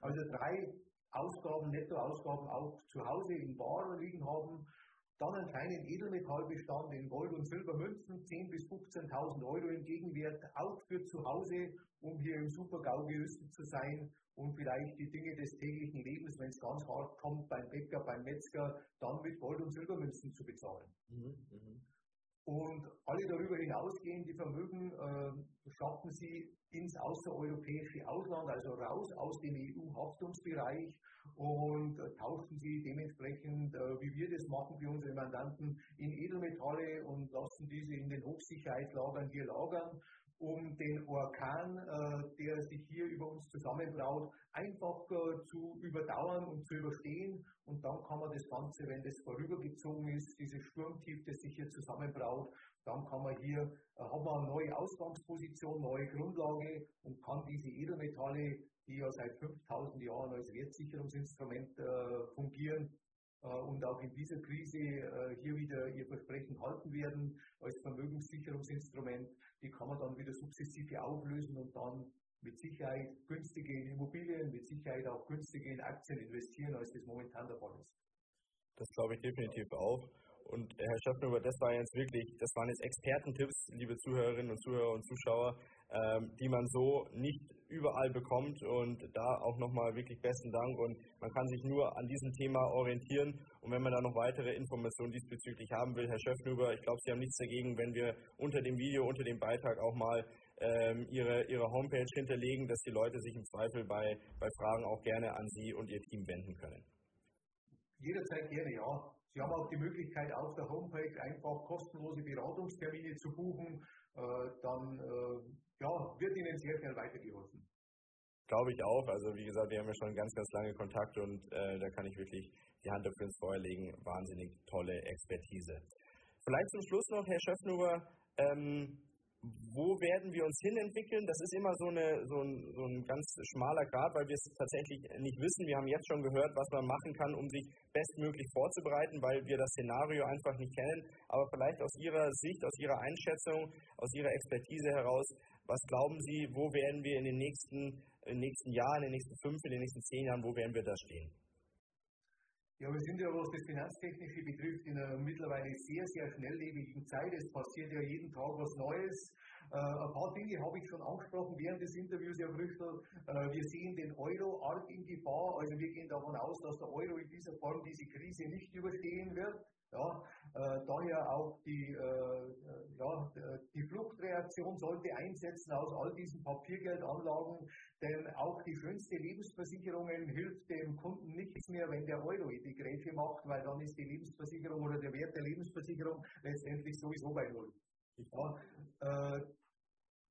Speaker 3: Also drei Ausgaben, Nettoausgaben auch zu Hause in Bar liegen haben, dann einen kleinen Edelmetallbestand in Gold- und Silbermünzen, 10.000 bis 15.000 Euro im Gegenwert, auch für zu Hause, um hier im Super-GAU gerüstet zu sein und vielleicht die Dinge des täglichen Lebens, wenn es ganz hart kommt, beim Bäcker, beim Metzger, dann mit Gold- und Silbermünzen zu bezahlen. Mhm, mh. Und alle darüber hinausgehenden Vermögen äh, schaffen sie ins außereuropäische Ausland, also raus aus dem EU-Haftungsbereich und äh, tauschen sie dementsprechend, äh, wie wir das machen für unsere Mandanten, in Edelmetalle und lassen diese in den Hochsicherheitslagern hier lagern um den Orkan, äh, der sich hier über uns zusammenbraut, einfach äh, zu überdauern und zu überstehen. Und dann kann man das Ganze, wenn das vorübergezogen ist, dieses Sturmtief, das sich hier zusammenbraut, dann kann man hier, äh, hat man eine neue Ausgangsposition, neue Grundlage und kann diese Edelmetalle, die ja seit 5000 Jahren als Wertsicherungsinstrument fungieren, und auch in dieser Krise hier wieder ihr Versprechen halten werden als Vermögenssicherungsinstrument, die kann man dann wieder sukzessive auflösen und dann mit Sicherheit günstige Immobilien, mit Sicherheit auch günstige in Aktien investieren, als das momentan der Fall ist.
Speaker 2: Das glaube ich definitiv auch. Und Herr Schöpfner, das war jetzt wirklich, das waren jetzt Expertentipps, liebe Zuhörerinnen und Zuhörer und Zuschauer, ähm, die man so nicht überall bekommt. Und da auch nochmal wirklich besten Dank. Und man kann sich nur an diesem Thema orientieren. Und wenn man da noch weitere Informationen diesbezüglich haben will, Herr Schöpfner, ich glaube, Sie haben nichts dagegen, wenn wir unter dem Video, unter dem Beitrag auch mal ähm, ihre, ihre Homepage hinterlegen, dass die Leute sich im Zweifel bei, bei Fragen auch gerne an Sie und Ihr Team wenden können.
Speaker 3: Jederzeit gerne, ja. Sie haben auch die Möglichkeit, auf der Homepage einfach kostenlose Beratungstermine zu buchen. Äh, dann äh, ja, wird Ihnen sehr schnell weitergeholfen.
Speaker 2: Glaube ich auch. Also wie gesagt, wir haben ja schon ganz, ganz lange Kontakt und äh, da kann ich wirklich die Hand dafür ins Feuer legen. Wahnsinnig tolle Expertise. Vielleicht zum Schluss noch, Herr Schöffnuber, ähm, wo werden wir uns hinentwickeln? Das ist immer so, eine, so, ein, so ein ganz schmaler Grad, weil wir es tatsächlich nicht wissen. Wir haben jetzt schon gehört, was man machen kann, um sich bestmöglich vorzubereiten, weil wir das Szenario einfach nicht kennen. Aber vielleicht aus Ihrer Sicht, aus Ihrer Einschätzung, aus Ihrer Expertise heraus, was glauben Sie, wo werden wir in den nächsten, in den nächsten Jahren, in den nächsten fünf, in den nächsten zehn Jahren, wo werden wir da stehen?
Speaker 3: Ja, wir sind ja, was das Finanztechnische betrifft, in einer mittlerweile sehr, sehr schnelllebigen Zeit. Es passiert ja jeden Tag was Neues. Äh, ein paar Dinge habe ich schon angesprochen während des Interviews, Herr Brüchtel. Äh, wir sehen den Euro arg in Gefahr. Also wir gehen davon aus, dass der Euro in dieser Form diese Krise nicht überstehen wird. Ja, äh, daher auch die, äh, ja, die Fluchtreaktion sollte einsetzen aus all diesen Papiergeldanlagen, denn auch die schönste Lebensversicherungen hilft dem Kunden nichts mehr, wenn der Euro die Gräfe macht, weil dann ist die Lebensversicherung oder der Wert der Lebensversicherung letztendlich sowieso bei Null. Ja, äh,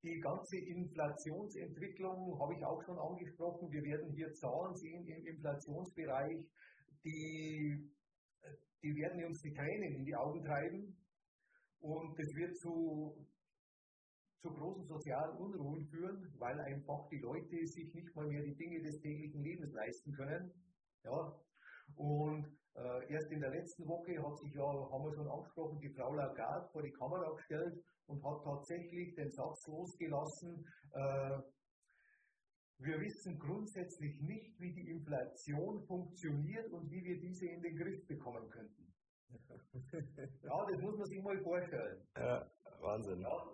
Speaker 3: die ganze Inflationsentwicklung habe ich auch schon angesprochen. Wir werden hier Zahlen sehen im Inflationsbereich, die die werden uns die Tränen in die Augen treiben und es wird zu, zu großen sozialen Unruhen führen, weil einfach die Leute sich nicht mal mehr die Dinge des täglichen Lebens leisten können. Ja. Und erst in der letzten Woche hat sich ja, haben wir schon angesprochen, die Frau Lagarde vor die Kamera gestellt und hat tatsächlich den Satz losgelassen, äh, wir wissen grundsätzlich nicht, wie die Inflation funktioniert und wie wir diese in den Griff bekommen könnten. ja, das muss man sich mal vorstellen.
Speaker 2: Ja, Wahnsinn. Ja,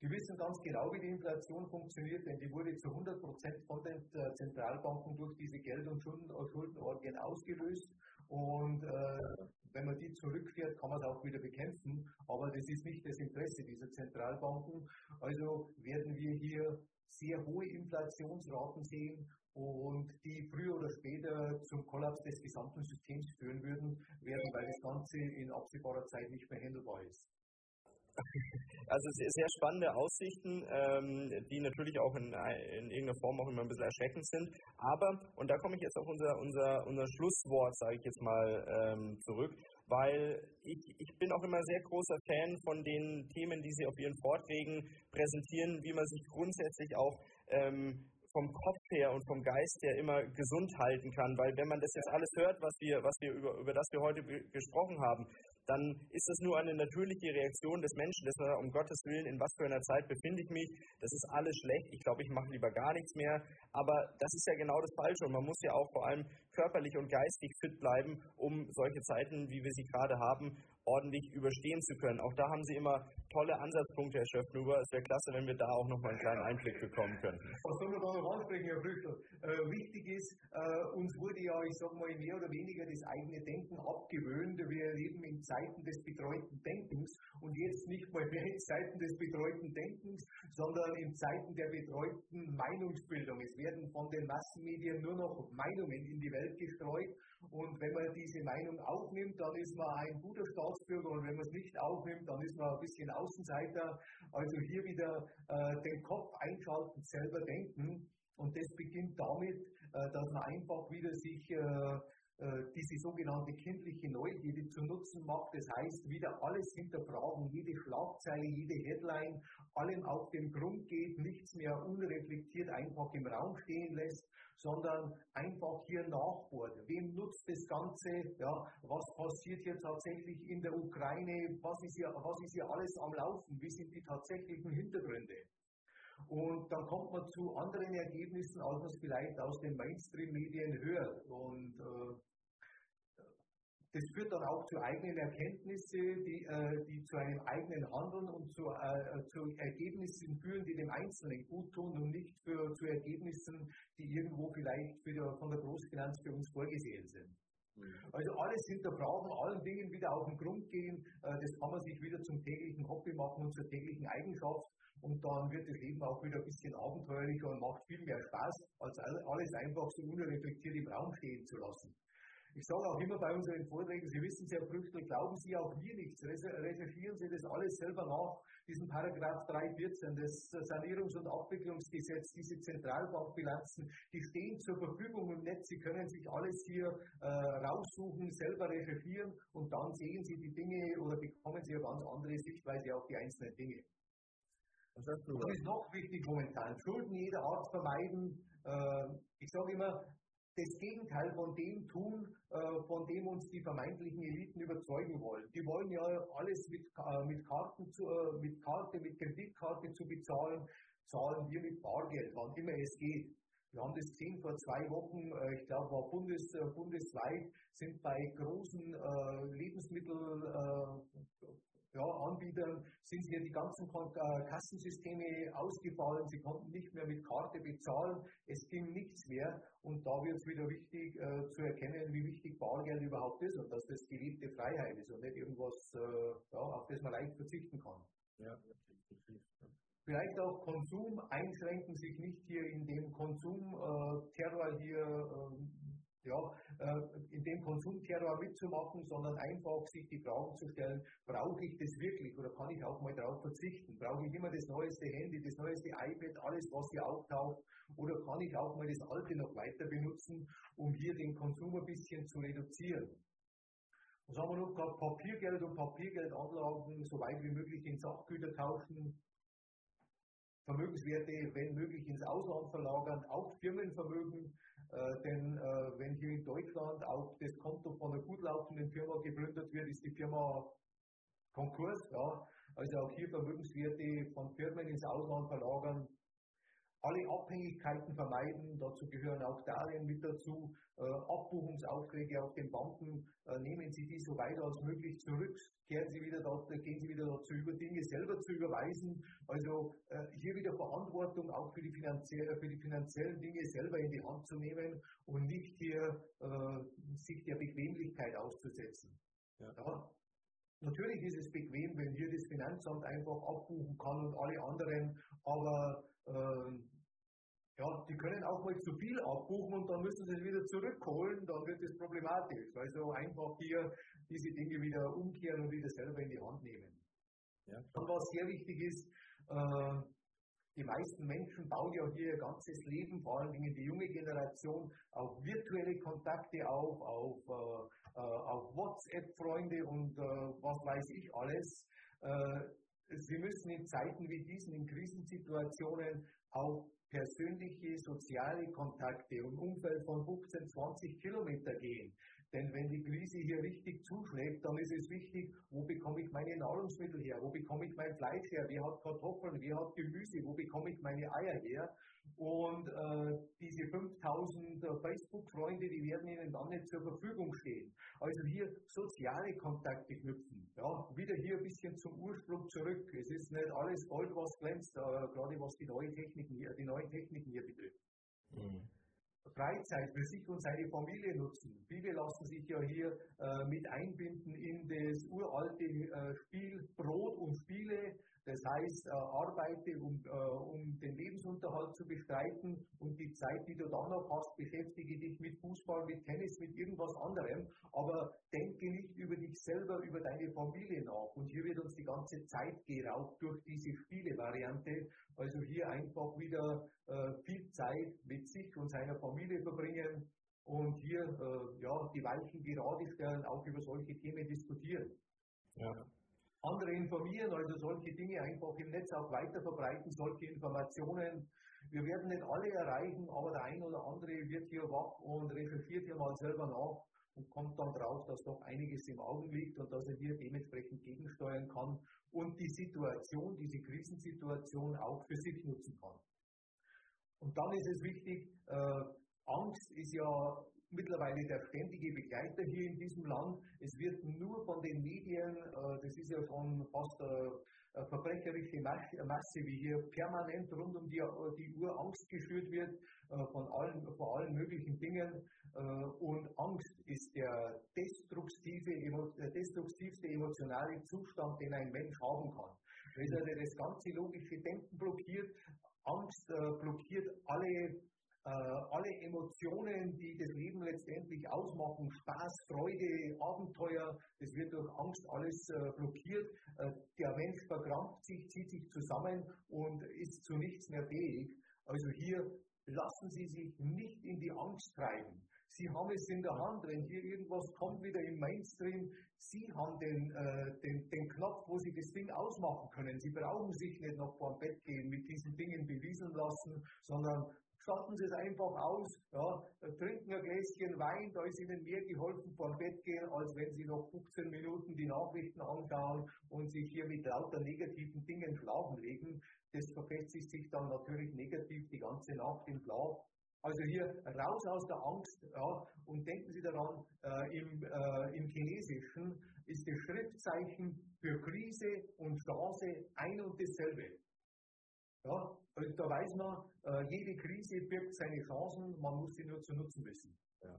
Speaker 3: die wissen ganz genau, wie die Inflation funktioniert, denn die wurde zu 100% von den äh, Zentralbanken durch diese Geld- und äh, Schuldenorgien ausgelöst. Und äh, wenn man die zurückfährt, kann man es auch wieder bekämpfen. Aber das ist nicht das Interesse dieser Zentralbanken. Also werden wir hier sehr hohe Inflationsraten sehen und die früher oder später zum Kollaps des gesamten Systems führen würden, werden, weil das Ganze in absehbarer Zeit nicht mehr handelbar ist.
Speaker 2: Also sehr spannende Aussichten, ähm, die natürlich auch in, in, irgendeiner Form auch immer ein bisschen erschreckend sind. Aber, und da komme ich jetzt auf unser, unser, unser Schlusswort, sage ich jetzt mal, ähm, zurück weil ich, ich bin auch immer sehr großer Fan von den Themen, die Sie auf Ihren Vorträgen präsentieren, wie man sich grundsätzlich auch ähm, vom Kopf her und vom Geist her immer gesund halten kann, weil wenn man das jetzt alles hört, was wir, was wir über, über das wir heute gesprochen haben, dann ist das nur eine natürliche Reaktion des Menschen, dass er um Gottes Willen, in was für einer Zeit befinde ich mich, das ist alles schlecht, ich glaube, ich mache lieber gar nichts mehr, aber das ist ja genau das Falsche. Und man muss ja auch vor allem körperlich und geistig fit bleiben, um solche Zeiten, wie wir sie gerade haben, ordentlich überstehen zu können. Auch da haben Sie immer tolle Ansatzpunkte, Herr Schöpfnuber. Es wäre klasse, wenn wir da auch noch mal einen kleinen Einblick bekommen könnten.
Speaker 3: Was soll man da noch ansprechen, Herr Brüchel? Äh, wichtig ist, äh, uns wurde ja, ich sag mal, mehr oder weniger das eigene Denken abgewöhnt. Wir leben in Zeiten des betreuten Denkens und jetzt nicht mal mehr in Zeiten des betreuten Denkens, sondern in Zeiten der betreuten Meinungsbildung. Es werden von den Massenmedien nur noch Meinungen in die Welt gestreut und wenn man diese Meinung aufnimmt, dann ist man ein guter Staatsbürger und wenn man es nicht aufnimmt, dann ist man ein bisschen Außenseiter. Also hier wieder äh, den Kopf einschalten, selber denken. Und das beginnt damit, äh, dass man einfach wieder sich äh, diese sogenannte kindliche Neugierde zu nutzen macht. Das heißt, wieder alles hinterfragen, jede Schlagzeile, jede Headline, allem auf den Grund geht, nichts mehr unreflektiert einfach im Raum stehen lässt, sondern einfach hier nachbohrt. Wem nutzt das Ganze? Ja, was passiert hier tatsächlich in der Ukraine? Was ist hier, was ist hier alles am Laufen? Wie sind die tatsächlichen Hintergründe? Und dann kommt man zu anderen Ergebnissen, als man es vielleicht aus den Mainstream-Medien hört. Und äh, das führt dann auch zu eigenen Erkenntnissen, die, äh, die zu einem eigenen Handeln und zu, äh, zu Ergebnissen führen, die dem Einzelnen gut tun und nicht für, zu Ergebnissen, die irgendwo vielleicht der, von der Großfinanz für uns vorgesehen sind. Mhm. Also alles hinterfragen, allen Dingen wieder auf den Grund gehen, äh, das kann man sich wieder zum täglichen Hobby machen und zur täglichen Eigenschaft und dann wird das Leben auch wieder ein bisschen abenteuerlicher und macht viel mehr Spaß, als alles einfach so unreflektiert im Raum stehen zu lassen. Ich sage auch immer bei unseren Vorträgen, Sie wissen sehr Früchtel, glauben Sie auch mir nichts. Recherchieren Sie das alles selber nach. Diesen Paragraph 314 des Sanierungs- und Abwicklungsgesetzes, diese Zentralbankbilanzen, die stehen zur Verfügung im Netz. Sie können sich alles hier äh, raussuchen, selber recherchieren und dann sehen Sie die Dinge oder bekommen Sie eine ganz andere Sichtweise auf die einzelnen Dinge. Was ist noch wichtig momentan? Schulden jeder Art vermeiden. Äh, ich sage immer, das Gegenteil von dem tun, äh, von dem uns die vermeintlichen Eliten überzeugen wollen. Die wollen ja alles mit, äh, mit Karten, zu, äh, mit Karte, mit Kreditkarte zu bezahlen, zahlen wir mit Bargeld, wann immer es geht. Wir haben das gesehen vor zwei Wochen, ich glaube, war Bundes, bundesweit sind bei großen Lebensmittel, ja, Anbietern sind hier die ganzen äh, Kassensysteme ausgefallen. Sie konnten nicht mehr mit Karte bezahlen. Es ging nichts mehr. Und da wird es wieder wichtig äh, zu erkennen, wie wichtig Bargeld überhaupt ist und dass das gelebte Freiheit ist und nicht irgendwas, äh, ja, auf das man leicht verzichten kann. Ja, Vielleicht auch Konsum einschränken, sich nicht hier in dem Konsumterror äh, hier ähm, ja, äh, in dem Konsumterror mitzumachen, sondern einfach sich die Fragen zu stellen, brauche ich das wirklich oder kann ich auch mal darauf verzichten? Brauche ich immer das neueste Handy, das neueste iPad, alles, was hier auftaucht? Oder kann ich auch mal das alte noch weiter benutzen, um hier den Konsum ein bisschen zu reduzieren? Was haben wir noch gehabt? Papiergeld und Papiergeldanlagen so weit wie möglich in Sachgüter tauschen. Vermögenswerte, wenn möglich, ins Ausland verlagern, auch Firmenvermögen, denn äh, wenn hier in Deutschland auch das Konto von einer gut laufenden Firma geplündert wird, ist die Firma Konkurs. Ja. Also auch hier Vermögenswerte von Firmen ins Ausland verlagern, alle Abhängigkeiten vermeiden, dazu gehören auch Darlehen mit dazu, äh, Abbuchungsaufträge auf den Banken, äh, nehmen Sie die so weit als möglich zurück, kehren Sie wieder dort, gehen Sie wieder dazu über, Dinge selber zu überweisen, also äh, hier wieder Verantwortung auch für die, für die finanziellen Dinge selber in die Hand zu nehmen und nicht hier äh, sich der Bequemlichkeit auszusetzen. Ja. ja. Natürlich ist es bequem, wenn hier das Finanzamt einfach abbuchen kann und alle anderen, aber ähm, ja, die können auch mal zu viel abbuchen und dann müssen sie es wieder zurückholen, dann wird es problematisch. Also einfach hier diese Dinge wieder umkehren und wieder selber in die Hand nehmen. Ja. Und was sehr wichtig ist, äh, die meisten Menschen bauen ja hier ihr ganzes Leben, vor allen Dingen die junge Generation, auf virtuelle Kontakte auf, auf, äh, äh auf WhatsApp-Freunde und äh, was weiß ich alles. Äh, Sie müssen in Zeiten wie diesen, in Krisensituationen auch persönliche soziale Kontakte im Umfeld von 15, 20 Kilometer gehen. Denn wenn die Krise hier richtig zuschlägt, dann ist es wichtig, wo bekomme ich meine Nahrungsmittel her, wo bekomme ich mein Fleisch her, wer hat Kartoffeln, wer hat Gemüse, wo bekomme ich meine Eier her. Und äh, diese 5000 äh, Facebook-Freunde, die werden Ihnen dann nicht zur Verfügung stehen. Also hier soziale Kontakte knüpfen. Ja, wieder hier ein bisschen zum Ursprung zurück. Es ist nicht alles Gold, was glänzt, äh, gerade was die neuen Techniken hier, die neuen Techniken hier betrifft. Mhm. Freizeit für sich und seine Familie nutzen. Viele lassen sich ja hier äh, mit einbinden in das uralte äh, Spiel Brot und Spiele. Das heißt, äh, arbeite, um, äh, um den Lebensunterhalt zu bestreiten und die Zeit, die du dann noch hast, beschäftige dich mit Fußball, mit Tennis, mit irgendwas anderem, aber denke nicht über dich selber, über deine Familie nach. Und hier wird uns die ganze Zeit geraubt durch diese Spielevariante. Also hier einfach wieder äh, viel Zeit mit sich und seiner Familie verbringen und hier äh, ja, die Weichen gerade stellen, auch über solche Themen diskutieren. Ja andere informieren, also solche Dinge einfach im Netz auch weiter verbreiten, solche Informationen. Wir werden nicht alle erreichen, aber der ein oder andere wird hier wach und recherchiert hier mal selber nach und kommt dann drauf, dass doch einiges im Augen liegt und dass er hier dementsprechend gegensteuern kann und die Situation, diese Krisensituation auch für sich nutzen kann. Und dann ist es wichtig, äh, Angst ist ja mittlerweile der ständige Begleiter hier in diesem Land. Es wird nur von den Medien, äh, das ist ja schon fast eine verbrecherische Masse, wie hier permanent rund um die, Uhr Angst geschürt wird äh, von allen, vor allen möglichen Dingen. Äh, und Angst ist der destruktive, destruktivste emotionale Zustand, den ein Mensch haben kann. Weil er das ganze logische Denken blockiert. Angst blockiert alle alle Emotionen, die das Leben letztendlich ausmachen, Spaß, Freude, Abenteuer, das wird durch Angst alles äh, blockiert. Äh, der Mensch verkrampft sich, zieht sich zusammen und ist zu nichts mehr fähig. Also hier lassen Sie sich nicht in die Angst treiben. Sie haben es in der Hand, wenn hier irgendwas kommt wieder im Mainstream, Sie haben den, äh, den, den Knopf, wo Sie das Ding ausmachen können. Sie brauchen sich nicht noch vor dem Bett gehen, mit diesen Dingen bewiesen lassen, sondern schalten Sie es einfach aus, ja, trinken ein Gläschen Wein, da ist Ihnen mehr geholfen vor Bett gehen, als wenn Sie noch 15 Minuten die Nachrichten anschauen und sich hier mit lauter negativen Dingen schlafen legen. Das verfestigt sich dann natürlich negativ die ganze Nacht im Schlaf. Also hier raus aus der Angst ja, und denken Sie daran, äh, im, äh, im Chinesischen ist das Schriftzeichen für Krise und Chance ein und dasselbe. Ja, und da weiß man, äh, jede Krise birgt seine Chancen, man muss sie nur zu nutzen wissen. Ja.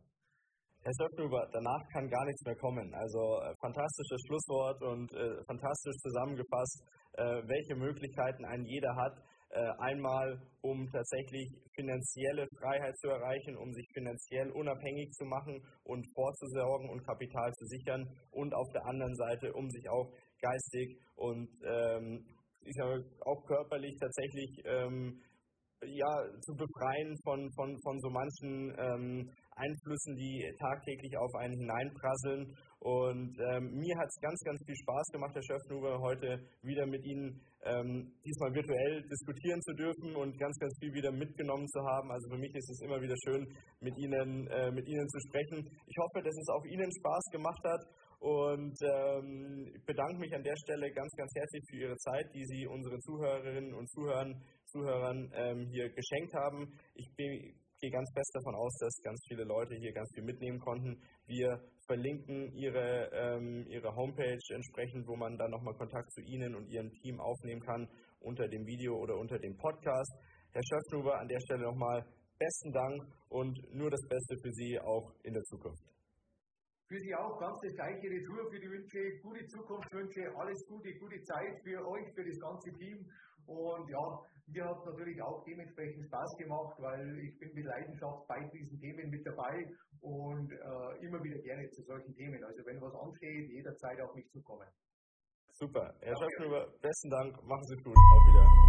Speaker 2: Herr Söffnuber, danach kann gar nichts mehr kommen. Also äh, fantastisches Schlusswort und äh, fantastisch zusammengefasst, äh, welche Möglichkeiten ein jeder hat, äh, einmal um tatsächlich finanzielle Freiheit zu erreichen, um sich finanziell unabhängig zu machen und vorzusorgen und Kapital zu sichern und auf der anderen Seite, um sich auch geistig und ähm, ich sage, auch körperlich tatsächlich ähm, ja, zu befreien von, von, von so manchen ähm, Einflüssen, die tagtäglich auf einen hineinprasseln. Und ähm, mir hat es ganz, ganz viel Spaß gemacht, Herr Schöffnuber, heute wieder mit Ihnen ähm, diesmal virtuell diskutieren zu dürfen und ganz, ganz viel wieder mitgenommen zu haben. Also für mich ist es immer wieder schön, mit Ihnen, äh, mit Ihnen zu sprechen. Ich hoffe, dass es auch Ihnen Spaß gemacht hat und ähm, bedanke mich an der Stelle ganz, ganz herzlich für Ihre Zeit, die Sie unseren Zuhörerinnen und Zuhörern, Zuhörern ähm, hier geschenkt haben. Ich bin, gehe ganz fest davon aus, dass ganz viele Leute hier ganz viel mitnehmen konnten. Wir verlinken Ihre, ähm, Ihre Homepage entsprechend, wo man dann nochmal Kontakt zu Ihnen und Ihrem Team aufnehmen kann, unter dem Video oder unter dem Podcast. Herr Schöpfnuber, an der Stelle nochmal besten Dank und nur das Beste für Sie auch in der Zukunft.
Speaker 3: Für Sie auch ganz das gleiche Retour für die Wünsche, gute Zukunftswünsche, alles Gute, gute Zeit für euch, für das ganze Team. Und ja, mir hat natürlich auch dementsprechend Spaß gemacht, weil ich bin mit Leidenschaft bei diesen Themen mit dabei und äh, immer wieder gerne zu solchen Themen. Also wenn was ansteht, jederzeit auf mich zukommen.
Speaker 2: Super. Herr Schöpfnüber, besten Dank. Machen Sie es gut. Auf wieder.